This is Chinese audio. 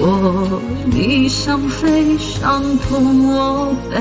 果你想飞，伤痛我背。